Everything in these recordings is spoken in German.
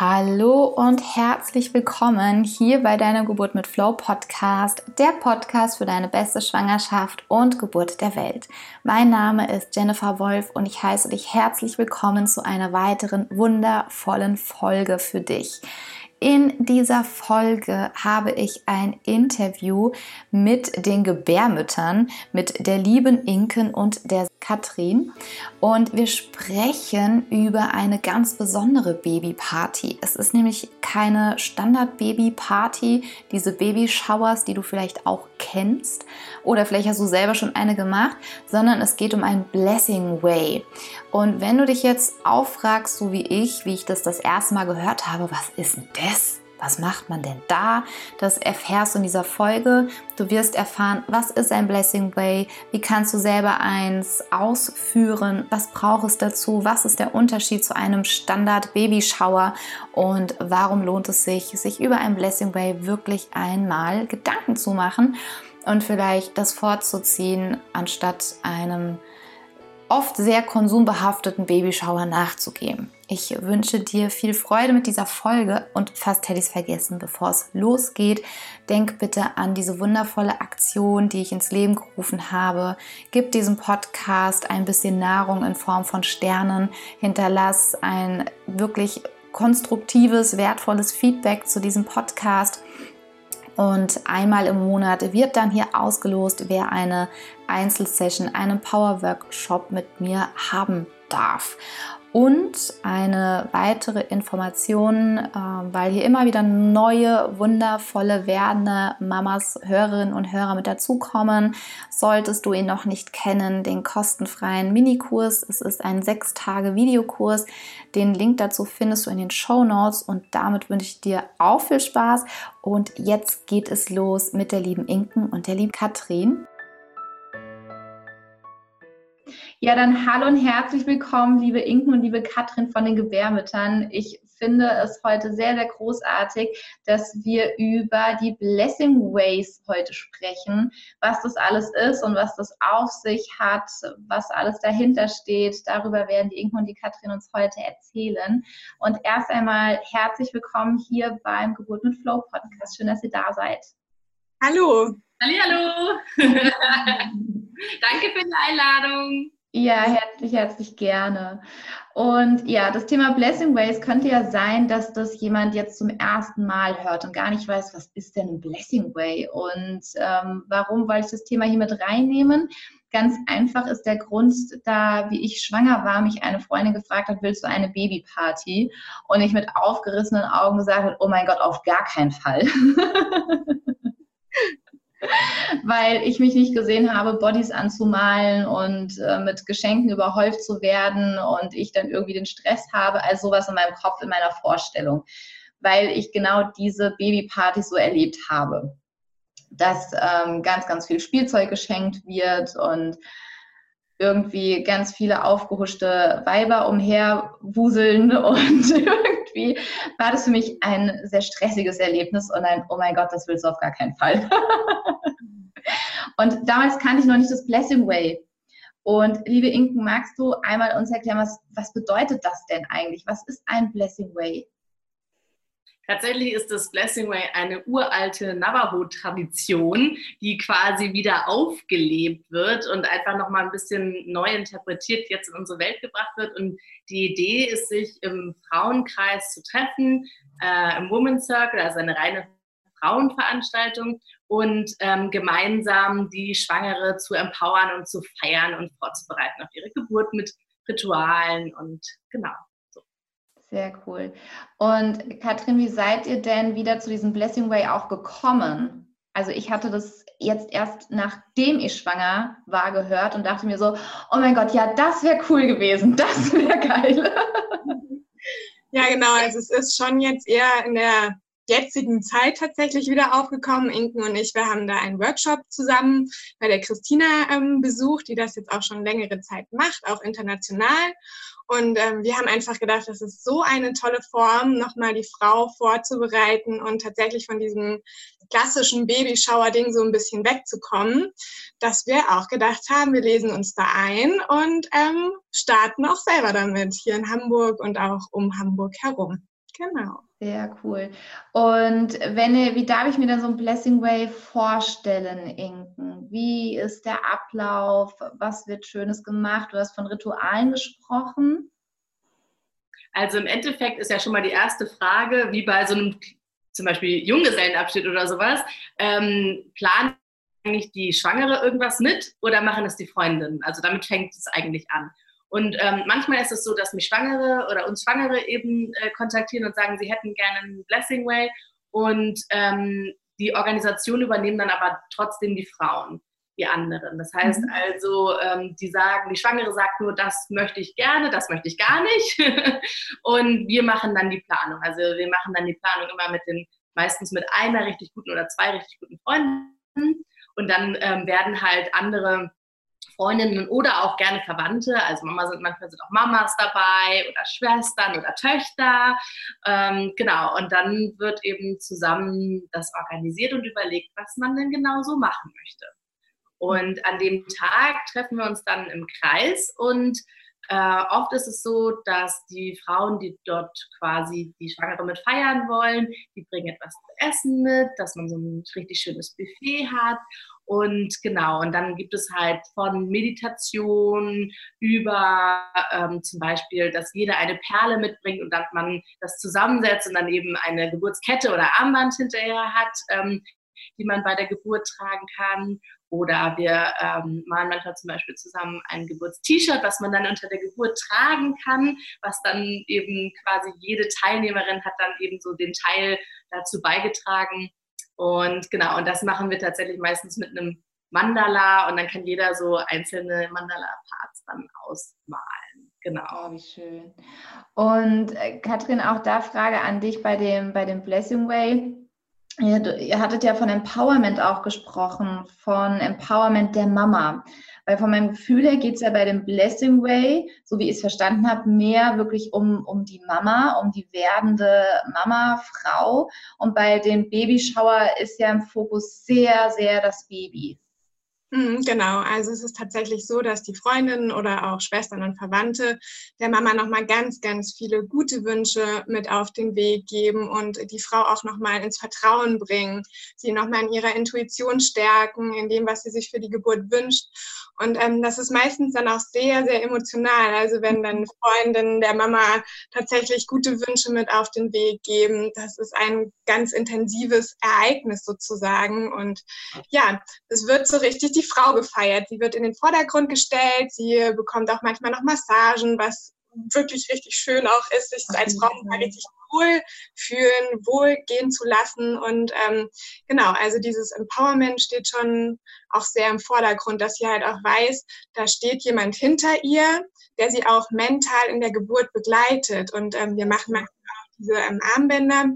Hallo und herzlich willkommen hier bei deiner Geburt mit Flow Podcast, der Podcast für deine beste Schwangerschaft und Geburt der Welt. Mein Name ist Jennifer Wolf und ich heiße dich herzlich willkommen zu einer weiteren wundervollen Folge für dich. In dieser Folge habe ich ein Interview mit den Gebärmüttern, mit der lieben Inken und der Katrin. Und wir sprechen über eine ganz besondere Babyparty. Es ist nämlich keine Standard-Baby-Party, diese Baby-Showers, die du vielleicht auch kennst. Oder vielleicht hast du selber schon eine gemacht, sondern es geht um ein Blessing Way. Und wenn du dich jetzt auffragst, so wie ich, wie ich das das erste Mal gehört habe, was ist denn das? Was macht man denn da? Das erfährst du in dieser Folge. Du wirst erfahren, was ist ein Blessing Way? Wie kannst du selber eins ausführen? Was braucht es dazu? Was ist der Unterschied zu einem Standard Babyshower? Und warum lohnt es sich, sich über ein Blessing Way wirklich einmal Gedanken zu machen und vielleicht das vorzuziehen, anstatt einem oft sehr konsumbehafteten Babyshower nachzugeben. Ich wünsche dir viel Freude mit dieser Folge und fast hätte ich es vergessen, bevor es losgeht. Denk bitte an diese wundervolle Aktion, die ich ins Leben gerufen habe. Gib diesem Podcast ein bisschen Nahrung in Form von Sternen. Hinterlass ein wirklich konstruktives, wertvolles Feedback zu diesem Podcast. Und einmal im Monat wird dann hier ausgelost, wer eine Einzelsession, einen Power Workshop mit mir haben darf. Und eine weitere Information, äh, weil hier immer wieder neue, wundervolle, werdende Mamas, Hörerinnen und Hörer mit dazukommen. Solltest du ihn noch nicht kennen, den kostenfreien Minikurs. Es ist ein sechs Tage Videokurs. Den Link dazu findest du in den Show Notes und damit wünsche ich dir auch viel Spaß. Und jetzt geht es los mit der lieben Inken und der lieben Katrin. Ja, dann hallo und herzlich willkommen, liebe Inken und liebe Katrin von den Gebärmüttern. Ich finde es heute sehr, sehr großartig, dass wir über die Blessing Ways heute sprechen, was das alles ist und was das auf sich hat, was alles dahinter steht. Darüber werden die Inken und die Katrin uns heute erzählen. Und erst einmal herzlich willkommen hier beim Geburt mit Flow Podcast. Schön, dass ihr da seid. Hallo. Hallo. Danke für die Einladung. Ja, herzlich, herzlich gerne. Und ja, das Thema Blessing Ways könnte ja sein, dass das jemand jetzt zum ersten Mal hört und gar nicht weiß, was ist denn ein Blessing Way und ähm, warum wollte ich das Thema hier mit reinnehmen? Ganz einfach ist der Grund, da wie ich schwanger war, mich eine Freundin gefragt hat, willst du eine Babyparty? Und ich mit aufgerissenen Augen gesagt habe, oh mein Gott, auf gar keinen Fall. weil ich mich nicht gesehen habe, Bodies anzumalen und äh, mit Geschenken überhäuft zu werden und ich dann irgendwie den Stress habe, also sowas in meinem Kopf, in meiner Vorstellung, weil ich genau diese Babyparty so erlebt habe, dass ähm, ganz, ganz viel Spielzeug geschenkt wird und irgendwie ganz viele aufgehuschte Weiber umherwuseln und irgendwie war das für mich ein sehr stressiges Erlebnis und ein, oh mein Gott, das willst du auf gar keinen Fall. und damals kannte ich noch nicht das Blessing Way. Und liebe Inken, magst du einmal uns erklären, was, was bedeutet das denn eigentlich? Was ist ein Blessing Way? Tatsächlich ist das Blessing Way eine uralte Navajo-Tradition, die quasi wieder aufgelebt wird und einfach nochmal ein bisschen neu interpretiert jetzt in unsere Welt gebracht wird. Und die Idee ist, sich im Frauenkreis zu treffen, äh, im Women's Circle, also eine reine Frauenveranstaltung und ähm, gemeinsam die Schwangere zu empowern und zu feiern und vorzubereiten auf ihre Geburt mit Ritualen und genau. Sehr cool. Und Katrin, wie seid ihr denn wieder zu diesem Blessing Way auch gekommen? Also ich hatte das jetzt erst nachdem ich schwanger war gehört und dachte mir so, oh mein Gott, ja, das wäre cool gewesen, das wäre geil. Ja, genau. Also es ist schon jetzt eher in der jetzigen Zeit tatsächlich wieder aufgekommen. Inken und ich, wir haben da einen Workshop zusammen bei der Christina ähm, besucht, die das jetzt auch schon längere Zeit macht, auch international. Und ähm, wir haben einfach gedacht, das ist so eine tolle Form, nochmal die Frau vorzubereiten und tatsächlich von diesem klassischen Babyshower-Ding so ein bisschen wegzukommen, dass wir auch gedacht haben, wir lesen uns da ein und ähm, starten auch selber damit hier in Hamburg und auch um Hamburg herum. Genau. Sehr cool. Und wenn, wie darf ich mir dann so ein Blessing Way vorstellen, Inken? Wie ist der Ablauf? Was wird Schönes gemacht? Du hast von Ritualen gesprochen. Also im Endeffekt ist ja schon mal die erste Frage, wie bei so einem zum Beispiel Junggesellenabschied oder sowas, ähm, planen eigentlich die Schwangere irgendwas mit oder machen es die Freundinnen? Also damit fängt es eigentlich an. Und ähm, manchmal ist es so, dass mich Schwangere oder uns Schwangere eben äh, kontaktieren und sagen, sie hätten gerne einen Blessing Way und ähm, die Organisation übernehmen dann aber trotzdem die Frauen, die anderen. Das heißt mhm. also, ähm, die sagen, die Schwangere sagt nur, das möchte ich gerne, das möchte ich gar nicht. und wir machen dann die Planung. Also wir machen dann die Planung immer mit den, meistens mit einer richtig guten oder zwei richtig guten Freunden. Und dann ähm, werden halt andere Freundinnen oder auch gerne Verwandte. Also Mama sind manchmal sind auch Mamas dabei oder Schwestern oder Töchter. Ähm, genau, und dann wird eben zusammen das organisiert und überlegt, was man denn genau so machen möchte. Und an dem Tag treffen wir uns dann im Kreis und äh, oft ist es so, dass die Frauen, die dort quasi die Schwangere mit feiern wollen, die bringen etwas zu essen mit, dass man so ein richtig schönes Buffet hat und genau, und dann gibt es halt von Meditation über ähm, zum Beispiel, dass jeder eine Perle mitbringt und dann man das zusammensetzt und dann eben eine Geburtskette oder Armband hinterher hat, ähm, die man bei der Geburt tragen kann. Oder wir ähm, malen manchmal zum Beispiel zusammen ein Geburtst-T-Shirt, was man dann unter der Geburt tragen kann, was dann eben quasi jede Teilnehmerin hat dann eben so den Teil dazu beigetragen, und genau, und das machen wir tatsächlich meistens mit einem Mandala und dann kann jeder so einzelne Mandala-Parts dann ausmalen. Genau. Oh, wie schön. Und äh, Katrin, auch da Frage an dich bei dem, bei dem Blessing Way. Ihr, ihr hattet ja von Empowerment auch gesprochen, von Empowerment der Mama. Weil von meinem Gefühl her geht es ja bei dem Blessing Way, so wie ich es verstanden habe, mehr wirklich um, um die Mama, um die werdende Mama, Frau. Und bei dem Babyshower ist ja im Fokus sehr, sehr das Baby. Mhm, genau, also es ist tatsächlich so, dass die Freundinnen oder auch Schwestern und Verwandte der Mama nochmal ganz, ganz viele gute Wünsche mit auf den Weg geben und die Frau auch nochmal ins Vertrauen bringen, sie nochmal in ihrer Intuition stärken, in dem, was sie sich für die Geburt wünscht. Und ähm, das ist meistens dann auch sehr, sehr emotional. Also wenn dann Freundinnen der Mama tatsächlich gute Wünsche mit auf den Weg geben, das ist ein ganz intensives Ereignis sozusagen. Und ja, es wird so richtig die Frau gefeiert. Sie wird in den Vordergrund gestellt. Sie bekommt auch manchmal noch Massagen, was wirklich richtig schön auch ist, sich als Frau mal richtig wohl fühlen, wohl gehen zu lassen. Und ähm, genau, also dieses Empowerment steht schon auch sehr im Vordergrund, dass sie halt auch weiß, da steht jemand hinter ihr, der sie auch mental in der Geburt begleitet. Und ähm, wir machen manchmal auch diese ähm, Armbänder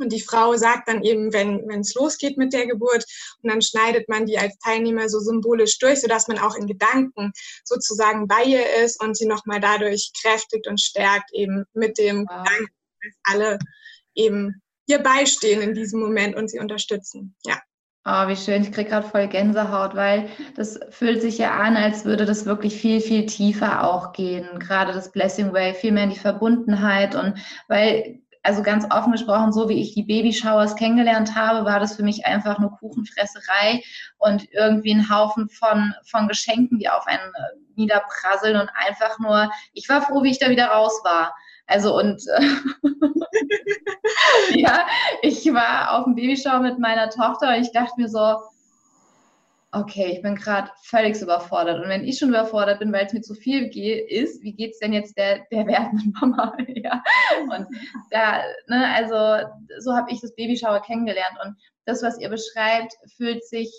und die Frau sagt dann eben, wenn es losgeht mit der Geburt, und dann schneidet man die als Teilnehmer so symbolisch durch, sodass man auch in Gedanken sozusagen bei ihr ist und sie nochmal dadurch kräftigt und stärkt, eben mit dem wow. Gedanken, dass alle eben ihr beistehen in diesem Moment und sie unterstützen. Ja. Oh, wie schön. Ich kriege gerade voll Gänsehaut, weil das fühlt sich ja an, als würde das wirklich viel, viel tiefer auch gehen. Gerade das Blessing Way, viel mehr in die Verbundenheit und weil also ganz offen gesprochen, so wie ich die Babyshowers kennengelernt habe, war das für mich einfach nur Kuchenfresserei und irgendwie ein Haufen von, von Geschenken, die auf einen äh, niederprasseln und einfach nur, ich war froh, wie ich da wieder raus war. Also und ja, ich war auf dem Babyshower mit meiner Tochter und ich dachte mir so, okay, ich bin gerade völlig überfordert. Und wenn ich schon überfordert bin, weil es mir zu viel ist, wie geht es denn jetzt der, der werdenden Mama? ja. Und da, ne, also so habe ich das Babyshower kennengelernt. Und das, was ihr beschreibt, fühlt sich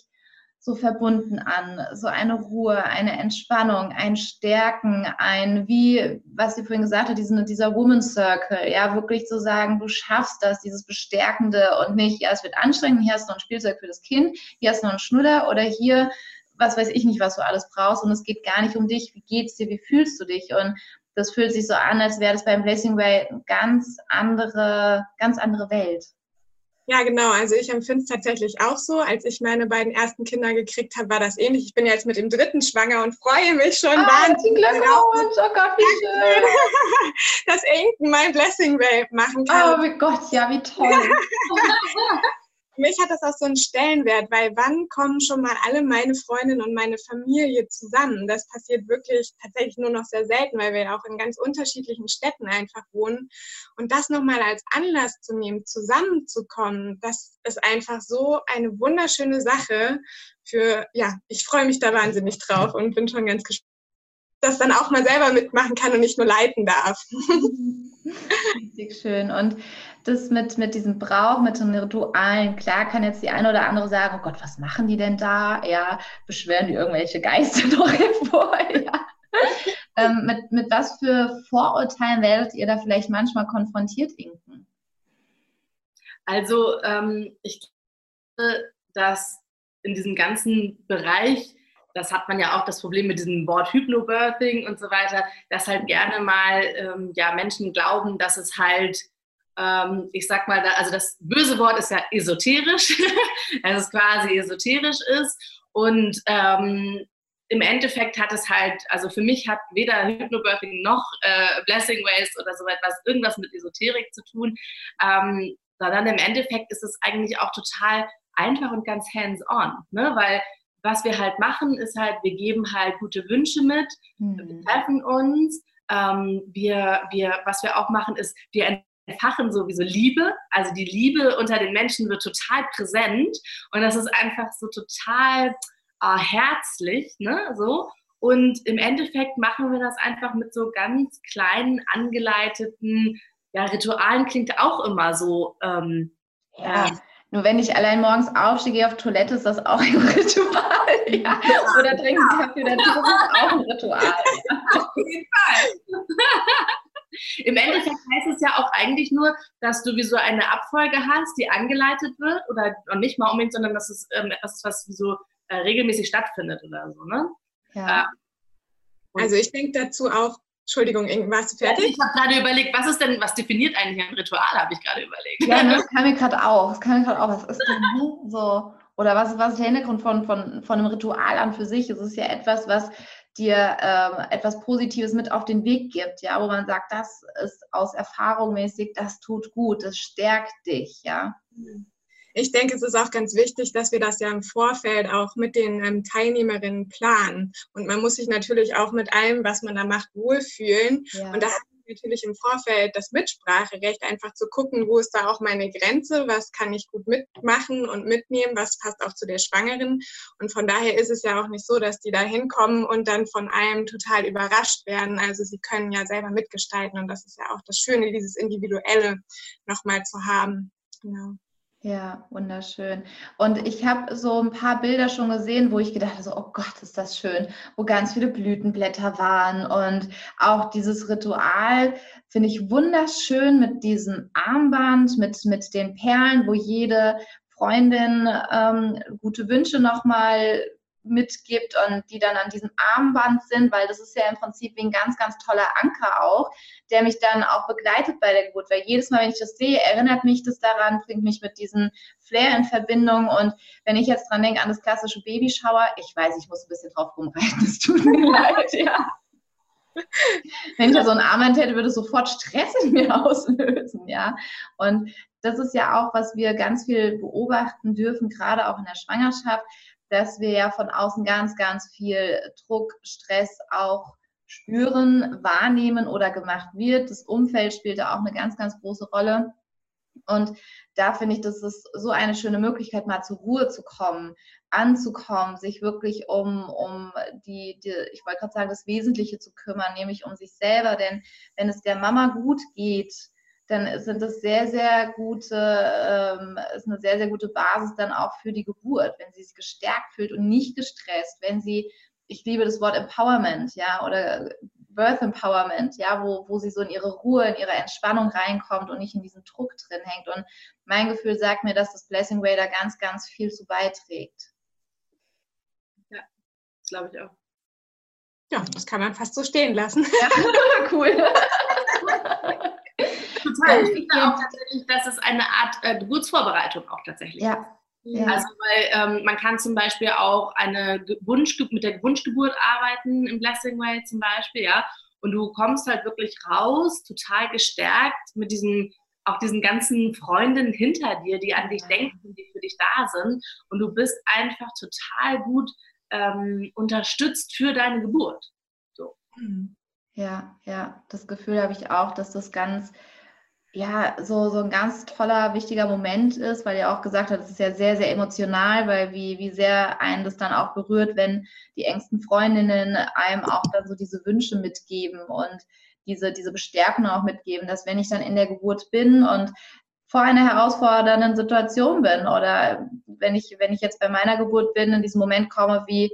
so verbunden an, so eine Ruhe, eine Entspannung, ein Stärken, ein, wie, was sie vorhin gesagt hat, diesen, dieser Woman Circle, ja, wirklich zu sagen, du schaffst das, dieses Bestärkende und nicht, ja, es wird anstrengend, hier hast du noch ein Spielzeug für das Kind, hier hast du noch einen Schnuller oder hier, was weiß ich nicht, was du alles brauchst und es geht gar nicht um dich, wie geht's dir, wie fühlst du dich? Und das fühlt sich so an, als wäre das beim Blessing Way eine ganz andere, ganz andere Welt. Ja, genau. Also ich empfinde es tatsächlich auch so. Als ich meine beiden ersten Kinder gekriegt habe, war das ähnlich. Ich bin jetzt mit dem dritten schwanger und freue mich schon ah, wahnsinnig. Glückwunsch, oh Gott, wie schön. Dass Inken mein Blessing Wave machen kann. Oh mein Gott, ja, wie toll. Für mich hat das auch so einen Stellenwert, weil wann kommen schon mal alle meine Freundinnen und meine Familie zusammen? Das passiert wirklich tatsächlich nur noch sehr selten, weil wir auch in ganz unterschiedlichen Städten einfach wohnen. Und das nochmal als Anlass zu nehmen, zusammenzukommen, das ist einfach so eine wunderschöne Sache für, ja, ich freue mich da wahnsinnig drauf und bin schon ganz gespannt, das dann auch mal selber mitmachen kann und nicht nur leiten darf. Richtig schön. Und das mit, mit diesem Brauch, mit den Ritualen, klar kann jetzt die eine oder andere sagen, oh Gott, was machen die denn da? Ja, beschwören die irgendwelche Geister noch hervor? Ja. ähm, mit, mit was für Vorurteilen werdet ihr da vielleicht manchmal konfrontiert, Inken? Also ähm, ich glaube, dass in diesem ganzen Bereich das hat man ja auch das Problem mit diesem Wort Hypnobirthing und so weiter, dass halt gerne mal ähm, ja, Menschen glauben, dass es halt, ähm, ich sag mal, also das böse Wort ist ja esoterisch, dass es quasi esoterisch ist und ähm, im Endeffekt hat es halt, also für mich hat weder Hypnobirthing noch äh, Blessing Ways oder so etwas irgendwas mit Esoterik zu tun, ähm, sondern im Endeffekt ist es eigentlich auch total einfach und ganz hands-on, ne? weil was wir halt machen, ist halt, wir geben halt gute Wünsche mit, mhm. wir treffen uns. Ähm, wir, wir, was wir auch machen, ist, wir entfachen sowieso Liebe. Also die Liebe unter den Menschen wird total präsent und das ist einfach so total äh, herzlich, ne? So. Und im Endeffekt machen wir das einfach mit so ganz kleinen, angeleiteten ja, Ritualen, klingt auch immer so. Ähm, ja. Nur wenn ich allein morgens aufstehe, gehe auf Toilette, ist das auch ein Ritual. Ja. Oder trinke einen Kaffee dazu, das ist auch ein Ritual. Auf jeden Fall. Im Endeffekt heißt es ja auch eigentlich nur, dass du wie so eine Abfolge hast, die angeleitet wird oder nicht mal unbedingt, sondern dass es ähm, etwas ist, was so äh, regelmäßig stattfindet oder so, ne? Ja. Äh, also ich denke dazu auch, Entschuldigung, warst du fertig? Ich habe gerade überlegt, was ist denn, was definiert eigentlich ein Ritual, habe ich gerade überlegt. Ja, ne, das kam mir gerade auch. Das kam mir gerade auch. Was ist denn so? Oder was, was ist der Hintergrund von, von, von einem Ritual an für sich? Es ist ja etwas, was dir ähm, etwas Positives mit auf den Weg gibt, ja, wo man sagt, das ist aus Erfahrung mäßig, das tut gut, das stärkt dich, ja. Mhm ich denke, es ist auch ganz wichtig, dass wir das ja im Vorfeld auch mit den ähm, Teilnehmerinnen planen. Und man muss sich natürlich auch mit allem, was man da macht, wohlfühlen. Ja. Und da hat man natürlich im Vorfeld das Mitspracherecht, einfach zu gucken, wo ist da auch meine Grenze, was kann ich gut mitmachen und mitnehmen, was passt auch zu der Schwangeren. Und von daher ist es ja auch nicht so, dass die da hinkommen und dann von allem total überrascht werden. Also sie können ja selber mitgestalten und das ist ja auch das Schöne, dieses Individuelle nochmal zu haben. Genau. Ja, wunderschön. Und ich habe so ein paar Bilder schon gesehen, wo ich gedacht habe, so, oh Gott, ist das schön, wo ganz viele Blütenblätter waren. Und auch dieses Ritual finde ich wunderschön mit diesem Armband, mit, mit den Perlen, wo jede Freundin ähm, gute Wünsche nochmal mitgibt und die dann an diesem Armband sind, weil das ist ja im Prinzip wie ein ganz, ganz toller Anker auch, der mich dann auch begleitet bei der Geburt, weil jedes Mal, wenn ich das sehe, erinnert mich das daran, bringt mich mit diesem Flair in Verbindung und wenn ich jetzt dran denke an das klassische Babyschauer, ich weiß, ich muss ein bisschen drauf rumreiten, es tut mir leid, ja. Wenn ich da so ein Armband hätte, würde es sofort Stress in mir auslösen, ja. Und das ist ja auch, was wir ganz viel beobachten dürfen, gerade auch in der Schwangerschaft, dass wir ja von außen ganz, ganz viel Druck, Stress auch spüren, wahrnehmen oder gemacht wird. Das Umfeld spielt da auch eine ganz, ganz große Rolle. Und da finde ich, das ist so eine schöne Möglichkeit, mal zur Ruhe zu kommen, anzukommen, sich wirklich um, um die, die ich wollte gerade sagen, das Wesentliche zu kümmern, nämlich um sich selber. Denn wenn es der Mama gut geht, dann sind das sehr, sehr gute, ähm, ist eine sehr, sehr gute Basis dann auch für die Geburt, wenn sie sich gestärkt fühlt und nicht gestresst, wenn sie, ich liebe das Wort Empowerment, ja, oder Birth Empowerment, ja, wo, wo sie so in ihre Ruhe, in ihre Entspannung reinkommt und nicht in diesen Druck drin hängt. Und mein Gefühl sagt mir, dass das Blessing Way da ganz, ganz viel zu beiträgt. Ja, das glaube ich auch. Ja, das kann man fast so stehen lassen. Ja, cool total. Ich finde auch tatsächlich, das ist eine Art äh, Geburtsvorbereitung auch tatsächlich. Ja. Ja. Also weil ähm, man kann zum Beispiel auch eine Wunsch, mit der Wunschgeburt arbeiten im Blessing Way zum Beispiel, ja. Und du kommst halt wirklich raus, total gestärkt mit diesen auch diesen ganzen Freundinnen hinter dir, die an dich denken, die für dich da sind. Und du bist einfach total gut ähm, unterstützt für deine Geburt. So. Hm. Ja, ja, das Gefühl habe ich auch, dass das ganz, ja, so, so ein ganz toller, wichtiger Moment ist, weil ihr auch gesagt habt, es ist ja sehr, sehr emotional, weil wie, wie sehr einen das dann auch berührt, wenn die engsten Freundinnen einem auch dann so diese Wünsche mitgeben und diese, diese Bestärkung auch mitgeben, dass wenn ich dann in der Geburt bin und vor einer herausfordernden Situation bin oder wenn ich, wenn ich jetzt bei meiner Geburt bin, in diesem Moment komme wie,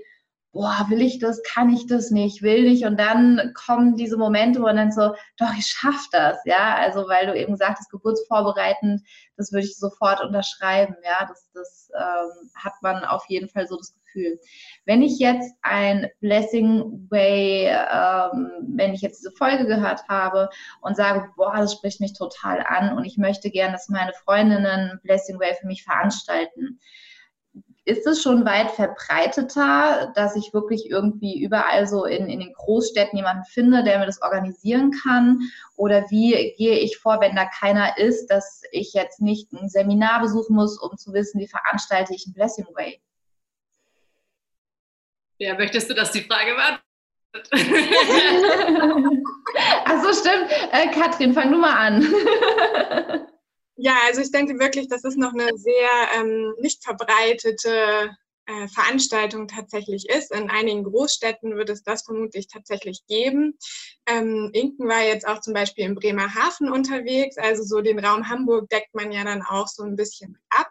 boah, will ich das, kann ich das nicht, will nicht und dann kommen diese Momente, wo man dann so, doch, ich schaff das, ja, also weil du eben sagtest, geburtsvorbereitend, das würde ich sofort unterschreiben, ja, das, das ähm, hat man auf jeden Fall so das Gefühl. Wenn ich jetzt ein Blessing Way, ähm, wenn ich jetzt diese Folge gehört habe und sage, boah, das spricht mich total an und ich möchte gerne, dass meine Freundinnen Blessing Way für mich veranstalten. Ist es schon weit verbreiteter, dass ich wirklich irgendwie überall so in, in den Großstädten jemanden finde, der mir das organisieren kann? Oder wie gehe ich vor, wenn da keiner ist, dass ich jetzt nicht ein Seminar besuchen muss, um zu wissen, wie veranstalte ich ein Blessing Way? Ja, möchtest du, dass die Frage war? Ach so, stimmt. Äh, Katrin, fang du mal an. ja, also ich denke wirklich, das ist noch eine sehr ähm, nicht verbreitete äh, Veranstaltung tatsächlich ist. In einigen Großstädten wird es das vermutlich tatsächlich geben. Ähm, Inken war jetzt auch zum Beispiel im Bremerhaven unterwegs, also so den Raum Hamburg deckt man ja dann auch so ein bisschen ab.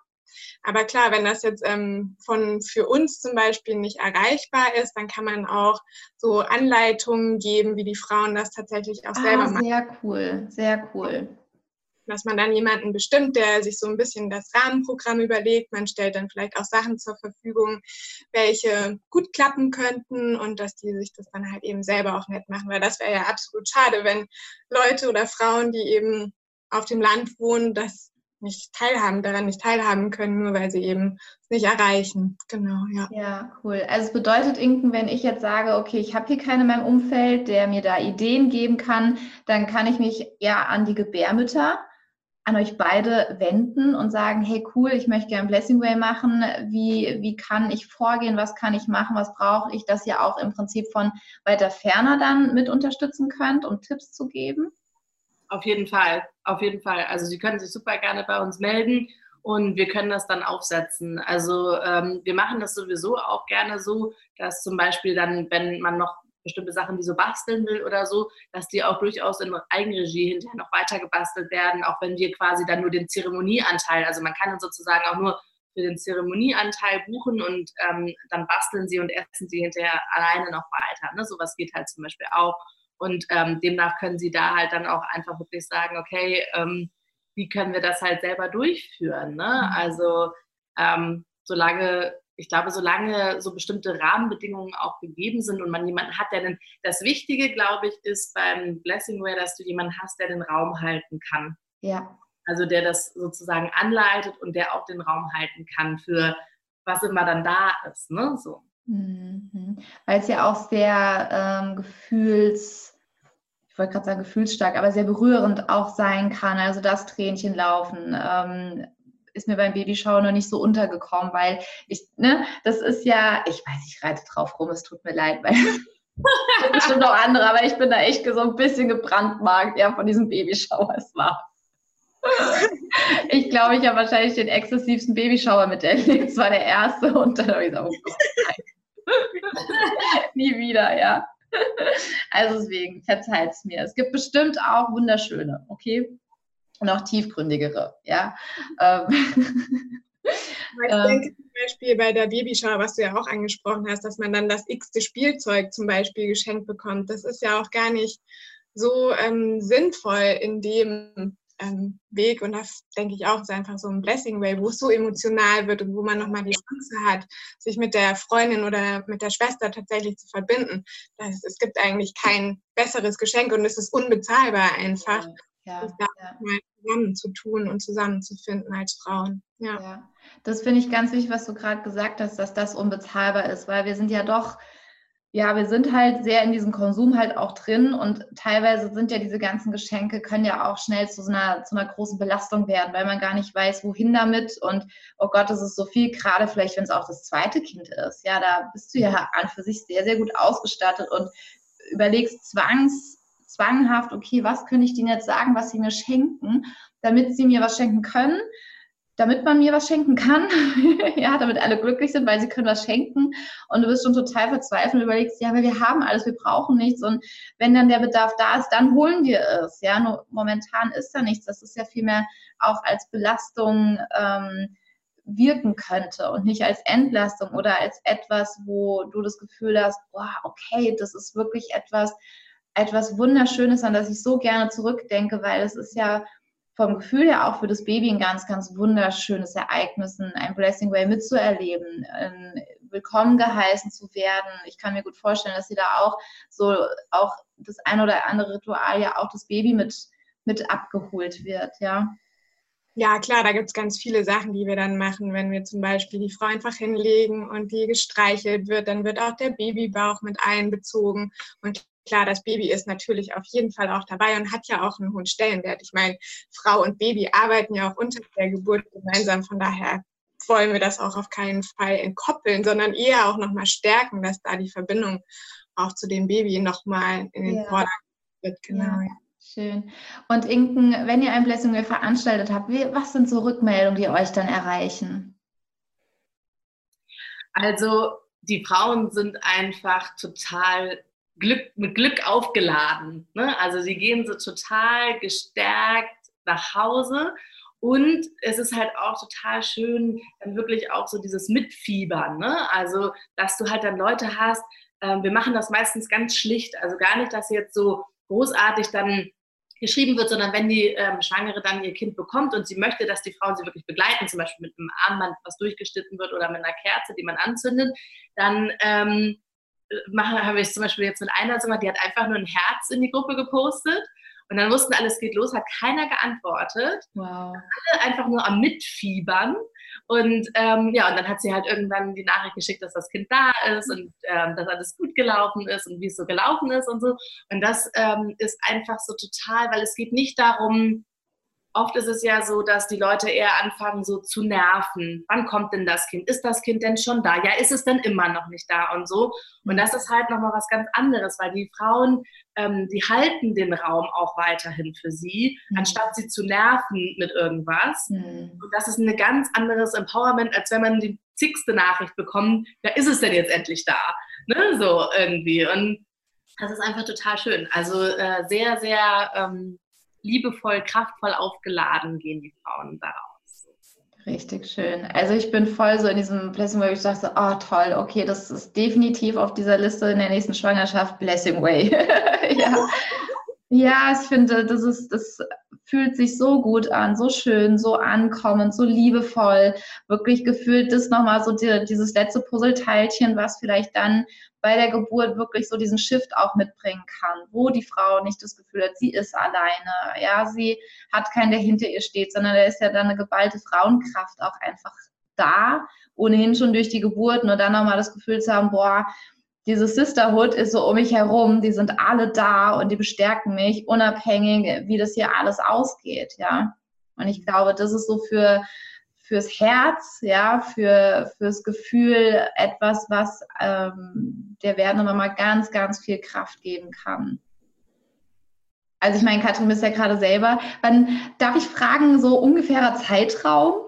Aber klar, wenn das jetzt ähm, von für uns zum Beispiel nicht erreichbar ist, dann kann man auch so Anleitungen geben, wie die Frauen das tatsächlich auch ah, selber machen. Sehr cool, sehr cool. Dass man dann jemanden bestimmt, der sich so ein bisschen das Rahmenprogramm überlegt. Man stellt dann vielleicht auch Sachen zur Verfügung, welche gut klappen könnten und dass die sich das dann halt eben selber auch nett machen. Weil das wäre ja absolut schade, wenn Leute oder Frauen, die eben auf dem Land wohnen, das nicht teilhaben, daran nicht teilhaben können, nur weil sie eben es nicht erreichen. Genau, ja. Ja, cool. Also es bedeutet, Inken, wenn ich jetzt sage, okay, ich habe hier keinen in meinem Umfeld, der mir da Ideen geben kann, dann kann ich mich eher an die Gebärmütter, an euch beide wenden und sagen, hey cool, ich möchte gerne Blessing Way machen. Wie, wie kann ich vorgehen? Was kann ich machen? Was brauche ich, dass ihr auch im Prinzip von weiter ferner dann mit unterstützen könnt, um Tipps zu geben? Auf jeden Fall, auf jeden Fall. Also Sie können sich super gerne bei uns melden und wir können das dann aufsetzen. Also ähm, wir machen das sowieso auch gerne so, dass zum Beispiel dann, wenn man noch bestimmte Sachen wie so basteln will oder so, dass die auch durchaus in Eigenregie hinterher noch weiter gebastelt werden, auch wenn wir quasi dann nur den Zeremonieanteil, also man kann sozusagen auch nur für den Zeremonieanteil buchen und ähm, dann basteln sie und essen sie hinterher alleine noch weiter. Ne? Sowas geht halt zum Beispiel auch. Und ähm, demnach können sie da halt dann auch einfach wirklich sagen, okay, ähm, wie können wir das halt selber durchführen? Ne? Mhm. Also ähm, solange, ich glaube, solange so bestimmte Rahmenbedingungen auch gegeben sind und man jemanden hat, der den, das Wichtige, glaube ich, ist beim Blessingware, dass du jemanden hast, der den Raum halten kann. Ja. Also der das sozusagen anleitet und der auch den Raum halten kann für was immer dann da ist. Ne? So. Mhm. Weil es ja auch sehr ähm, gefühls, ich wollte gerade sagen gefühlsstark, aber sehr berührend auch sein kann. Also das Tränchen laufen ähm, ist mir beim Babyschauer noch nicht so untergekommen, weil ich, ne, das ist ja, ich weiß, ich reite drauf rum, es tut mir leid, weil bestimmt noch andere, aber ich bin da echt so ein bisschen gebrandmarkt, ja, von diesem Babyschauer. Es war ich glaube, ich habe wahrscheinlich den exzessivsten Babyschauer miterlebt. Es war der erste und dann habe ich gesagt, oh Gott, nein. Nie wieder, ja. Also deswegen, verzeiht es mir. Es gibt bestimmt auch wunderschöne, okay? Und auch tiefgründigere, ja. Ähm. Ich denke zum Beispiel bei der Babyschau, was du ja auch angesprochen hast, dass man dann das x-te Spielzeug zum Beispiel geschenkt bekommt. Das ist ja auch gar nicht so ähm, sinnvoll in dem ähm, Weg und das denke ich auch ist einfach so ein Blessing Way, wo es so emotional wird und wo man nochmal die Chance hat, sich mit der Freundin oder mit der Schwester tatsächlich zu verbinden. Das, es gibt eigentlich kein besseres Geschenk und es ist unbezahlbar einfach. Ja, ja, ja. zusammen zu tun und zusammenzufinden als Frauen. Ja. ja. Das finde ich ganz wichtig, was du gerade gesagt hast, dass das unbezahlbar ist, weil wir sind ja doch ja, wir sind halt sehr in diesem Konsum halt auch drin und teilweise sind ja diese ganzen Geschenke, können ja auch schnell zu so einer, zu einer großen Belastung werden, weil man gar nicht weiß, wohin damit und oh Gott, das ist so viel, gerade vielleicht, wenn es auch das zweite Kind ist. Ja, da bist du ja an für sich sehr, sehr gut ausgestattet und überlegst zwangs, zwanghaft, okay, was könnte ich denen jetzt sagen, was sie mir schenken, damit sie mir was schenken können, damit man mir was schenken kann, ja, damit alle glücklich sind, weil sie können was schenken. Und du bist schon total verzweifelt und überlegst, ja, aber wir haben alles, wir brauchen nichts. Und wenn dann der Bedarf da ist, dann holen wir es, ja, nur momentan ist da nichts, das ist ja vielmehr auch als Belastung ähm, wirken könnte und nicht als Entlastung oder als etwas, wo du das Gefühl hast, boah, okay, das ist wirklich etwas, etwas Wunderschönes, an das ich so gerne zurückdenke, weil es ist ja vom Gefühl her auch für das Baby ein ganz, ganz wunderschönes Ereignis, ein Blessing Way mitzuerleben, willkommen geheißen zu werden. Ich kann mir gut vorstellen, dass sie da auch so auch das ein oder andere Ritual ja auch das Baby mit, mit abgeholt wird, ja. Ja, klar, da gibt es ganz viele Sachen, die wir dann machen. Wenn wir zum Beispiel die Frau einfach hinlegen und die gestreichelt wird, dann wird auch der Babybauch mit einbezogen. Und klar, das Baby ist natürlich auf jeden Fall auch dabei und hat ja auch einen hohen Stellenwert. Ich meine, Frau und Baby arbeiten ja auch unter der Geburt gemeinsam. Von daher wollen wir das auch auf keinen Fall entkoppeln, sondern eher auch nochmal stärken, dass da die Verbindung auch zu dem Baby nochmal in den ja. Vordergrund wird. Genau. Ja. Schön. Und Inken, wenn ihr ein Blessing veranstaltet habt, was sind so Rückmeldungen, die euch dann erreichen? Also die Frauen sind einfach total Glück, mit Glück aufgeladen. Ne? Also sie gehen so total gestärkt nach Hause und es ist halt auch total schön, dann wirklich auch so dieses Mitfiebern. Ne? Also, dass du halt dann Leute hast, äh, wir machen das meistens ganz schlicht, also gar nicht, dass jetzt so großartig dann geschrieben wird, sondern wenn die ähm, Schwangere dann ihr Kind bekommt und sie möchte, dass die Frauen sie wirklich begleiten, zum Beispiel mit einem Armband, was durchgeschnitten wird oder mit einer Kerze, die man anzündet, dann ähm, machen, habe ich zum Beispiel jetzt mit einer so gemacht, die hat einfach nur ein Herz in die Gruppe gepostet. Und dann wussten alle, es geht los, hat keiner geantwortet. Wow. Alle einfach nur am Mitfiebern. Und ähm, ja, und dann hat sie halt irgendwann die Nachricht geschickt, dass das Kind da ist und ähm, dass alles gut gelaufen ist und wie es so gelaufen ist und so. Und das ähm, ist einfach so total, weil es geht nicht darum, oft ist es ja so, dass die Leute eher anfangen, so zu nerven. Wann kommt denn das Kind? Ist das Kind denn schon da? Ja, ist es denn immer noch nicht da und so? Und das ist halt nochmal was ganz anderes, weil die Frauen, ähm, die halten den Raum auch weiterhin für sie, mhm. anstatt sie zu nerven mit irgendwas. Mhm. Und das ist ein ganz anderes Empowerment, als wenn man die zigste Nachricht bekommt, da ist es denn jetzt endlich da? Ne? So irgendwie. Und das ist einfach total schön. Also äh, sehr, sehr ähm, liebevoll, kraftvoll aufgeladen gehen die Frauen daraus. Richtig schön. Also ich bin voll so in diesem Blessing Way, ich dachte, oh toll, okay, das ist definitiv auf dieser Liste in der nächsten Schwangerschaft Blessing Way. ja. ja, ich finde, das ist, das fühlt sich so gut an, so schön, so ankommend, so liebevoll. Wirklich gefühlt das nochmal so die, dieses letzte Puzzleteilchen, was vielleicht dann bei der Geburt wirklich so diesen Shift auch mitbringen kann, wo die Frau nicht das Gefühl hat, sie ist alleine, ja, sie hat keinen, der hinter ihr steht, sondern da ist ja dann eine geballte Frauenkraft auch einfach da, ohnehin schon durch die Geburt, nur dann nochmal das Gefühl zu haben, boah, diese Sisterhood ist so um mich herum, die sind alle da und die bestärken mich, unabhängig, wie das hier alles ausgeht, ja. Und ich glaube, das ist so für, fürs Herz, ja, für, fürs Gefühl etwas, was ähm, der Werdenden mal ganz, ganz viel Kraft geben kann. Also ich meine, Katrin, bist ja gerade selber. Wann darf ich fragen, so ungefährer Zeitraum?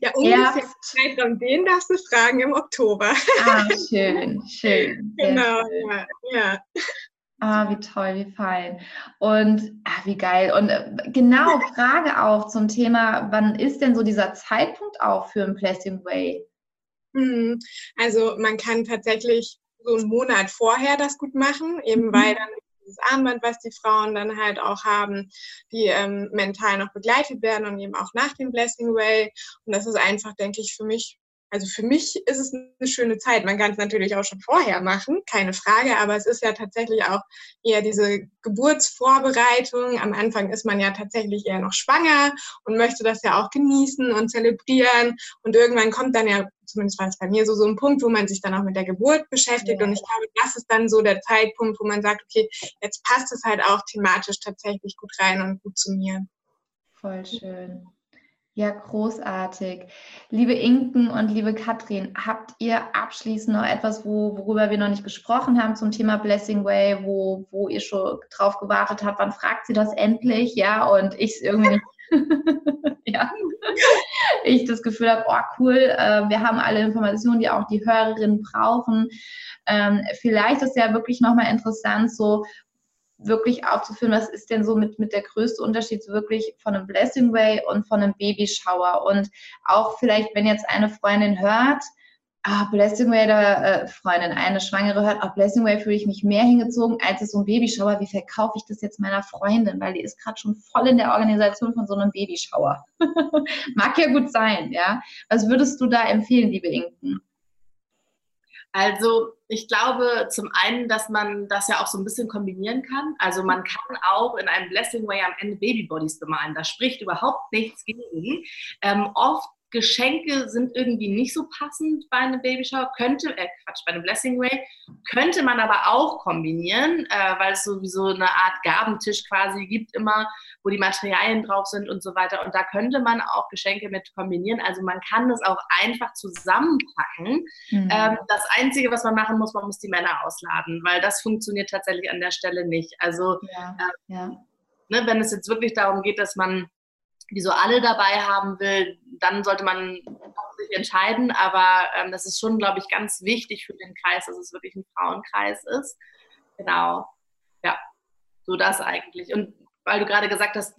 Ja, ungefähr Zeitraum, den darfst du fragen im Oktober. Ah, schön, schön. Genau, schön. ja. ja. Ah, wie toll, wie fein. Und ah, wie geil. Und äh, genau, Frage auch zum Thema, wann ist denn so dieser Zeitpunkt auch für ein Blessing Way? Hm, also man kann tatsächlich so einen Monat vorher das gut machen, eben mhm. weil dann dieses Armband, was die Frauen dann halt auch haben, die ähm, mental noch begleitet werden und eben auch nach dem Blessing Way. Und das ist einfach, denke ich, für mich also für mich ist es eine schöne Zeit. Man kann es natürlich auch schon vorher machen, keine Frage, aber es ist ja tatsächlich auch eher diese Geburtsvorbereitung. Am Anfang ist man ja tatsächlich eher noch schwanger und möchte das ja auch genießen und zelebrieren. Und irgendwann kommt dann ja, zumindest war es bei mir so, so ein Punkt, wo man sich dann auch mit der Geburt beschäftigt. Ja. Und ich glaube, das ist dann so der Zeitpunkt, wo man sagt, okay, jetzt passt es halt auch thematisch tatsächlich gut rein und gut zu mir. Voll schön. Ja, großartig. Liebe Inken und liebe Katrin, habt ihr abschließend noch etwas, wo, worüber wir noch nicht gesprochen haben zum Thema Blessing Way, wo, wo ihr schon drauf gewartet habt? Wann fragt sie das endlich? Ja, und ich irgendwie nicht. ja, ich das Gefühl habe, oh cool, äh, wir haben alle Informationen, die auch die Hörerinnen brauchen. Ähm, vielleicht ist ja wirklich nochmal interessant, so wirklich aufzuführen, was ist denn so mit, mit der größte Unterschied wirklich von einem Blessing Way und von einem Babyshower. Und auch vielleicht, wenn jetzt eine Freundin hört, ah, Blessing Way äh, Freundin, eine Schwangere hört, auf Blessing Way fühle ich mich mehr hingezogen als so ein Babyshower. Wie verkaufe ich das jetzt meiner Freundin? Weil die ist gerade schon voll in der Organisation von so einem Babyshower. Mag ja gut sein, ja. Was würdest du da empfehlen, liebe Inken? Also ich glaube zum einen, dass man das ja auch so ein bisschen kombinieren kann. Also man kann auch in einem Blessing Way am Ende Babybodies bemalen. Da spricht überhaupt nichts gegen. Ähm, oft Geschenke sind irgendwie nicht so passend bei einem Babyshower. Könnte, äh, Quatsch, bei einem Blessing Way. Könnte man aber auch kombinieren, äh, weil es sowieso eine Art Gabentisch quasi gibt immer, wo die Materialien drauf sind und so weiter. Und da könnte man auch Geschenke mit kombinieren. Also man kann das auch einfach zusammenpacken. Mhm. Ähm, das Einzige, was man machen muss, man muss die Männer ausladen, weil das funktioniert tatsächlich an der Stelle nicht. Also ja, äh, ja. Ne, wenn es jetzt wirklich darum geht, dass man die so alle dabei haben will, dann sollte man sich entscheiden. Aber ähm, das ist schon, glaube ich, ganz wichtig für den Kreis, dass es wirklich ein Frauenkreis ist. Genau. Ja, so das eigentlich. Und weil du gerade gesagt hast,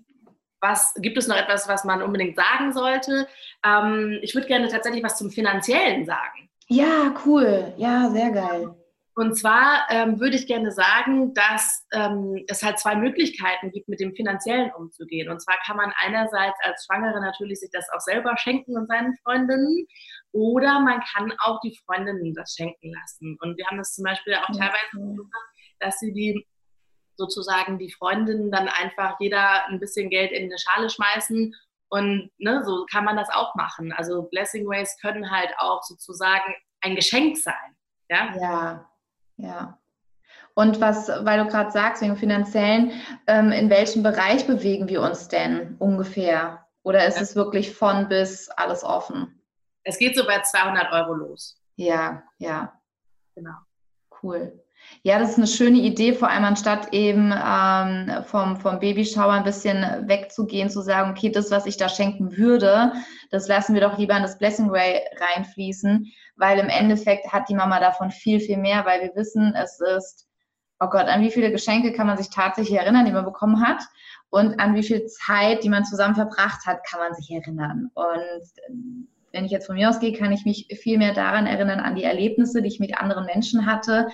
was gibt es noch etwas, was man unbedingt sagen sollte? Ähm, ich würde gerne tatsächlich was zum Finanziellen sagen. Ja, cool. Ja, sehr geil. Und zwar ähm, würde ich gerne sagen, dass ähm, es halt zwei Möglichkeiten gibt, mit dem Finanziellen umzugehen. Und zwar kann man einerseits als Schwangere natürlich sich das auch selber schenken und seinen Freundinnen oder man kann auch die Freundinnen das schenken lassen. Und wir haben das zum Beispiel auch teilweise gemacht, dass sie die sozusagen die Freundinnen dann einfach jeder ein bisschen Geld in eine Schale schmeißen und ne, so kann man das auch machen. Also Blessing Ways können halt auch sozusagen ein Geschenk sein. Ja, ja ja. Und was, weil du gerade sagst, wegen finanziellen, ähm, in welchem Bereich bewegen wir uns denn ungefähr? Oder ist ja. es wirklich von bis alles offen? Es geht so bei 200 Euro los. Ja, ja. Genau. Cool. Ja, das ist eine schöne Idee, vor allem anstatt eben ähm, vom, vom Babyshower ein bisschen wegzugehen, zu sagen, okay, das, was ich da schenken würde, das lassen wir doch lieber in das Blessing Ray reinfließen, weil im Endeffekt hat die Mama davon viel, viel mehr, weil wir wissen, es ist, oh Gott, an wie viele Geschenke kann man sich tatsächlich erinnern, die man bekommen hat und an wie viel Zeit, die man zusammen verbracht hat, kann man sich erinnern. Und wenn ich jetzt von mir ausgehe, kann ich mich viel mehr daran erinnern, an die Erlebnisse, die ich mit anderen Menschen hatte,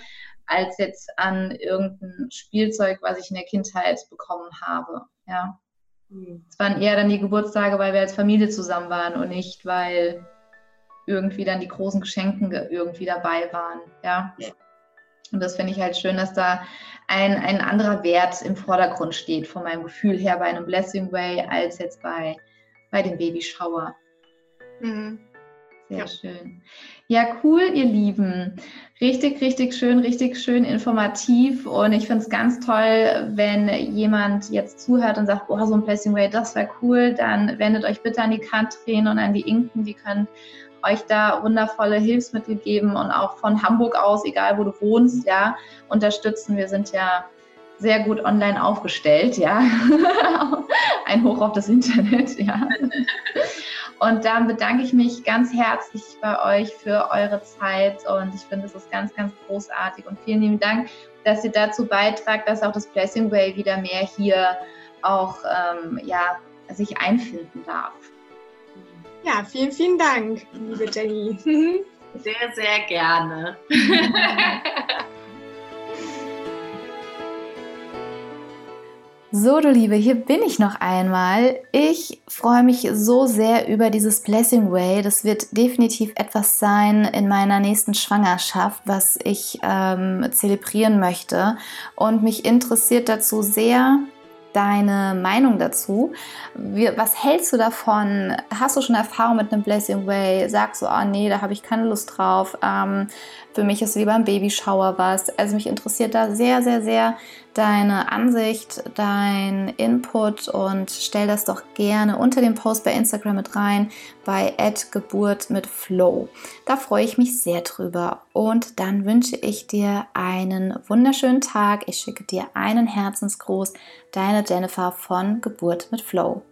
als jetzt an irgendein Spielzeug, was ich in der Kindheit bekommen habe. Ja. Mhm. Es waren eher dann die Geburtstage, weil wir als Familie zusammen waren und nicht, weil irgendwie dann die großen Geschenke irgendwie dabei waren. Ja. Und das finde ich halt schön, dass da ein, ein anderer Wert im Vordergrund steht, von meinem Gefühl her bei einem Blessing Way, als jetzt bei, bei dem Babyshower. Mhm. Sehr ja. schön. Ja, cool, ihr Lieben. Richtig, richtig schön, richtig schön informativ. Und ich finde es ganz toll, wenn jemand jetzt zuhört und sagt, oh, so ein Blessing Way, das wäre cool. Dann wendet euch bitte an die Katrin und an die Inken. Die können euch da wundervolle Hilfsmittel geben und auch von Hamburg aus, egal wo du wohnst, ja, unterstützen. Wir sind ja sehr gut online aufgestellt, ja. Ein Hoch auf das Internet, ja. Und dann bedanke ich mich ganz herzlich bei euch für eure Zeit und ich finde, es ist ganz, ganz großartig. Und vielen lieben Dank, dass ihr dazu beitragt, dass auch das Blessing Way wieder mehr hier auch ähm, ja, sich einfinden darf. Ja, vielen, vielen Dank, liebe Jenny. Sehr, sehr gerne. So, du Liebe, hier bin ich noch einmal. Ich freue mich so sehr über dieses Blessing Way. Das wird definitiv etwas sein in meiner nächsten Schwangerschaft, was ich ähm, zelebrieren möchte. Und mich interessiert dazu sehr, deine Meinung dazu. Wie, was hältst du davon? Hast du schon Erfahrung mit einem Blessing Way? Sagst du, oh nee, da habe ich keine Lust drauf. Ähm, für mich ist lieber ein Babyshower was. Also mich interessiert da sehr, sehr, sehr deine Ansicht, dein Input und stell das doch gerne unter dem Post bei Instagram mit rein bei Geburt mit Flow. Da freue ich mich sehr drüber. Und dann wünsche ich dir einen wunderschönen Tag. Ich schicke dir einen Herzensgruß. Deine Jennifer von Geburt mit Flow.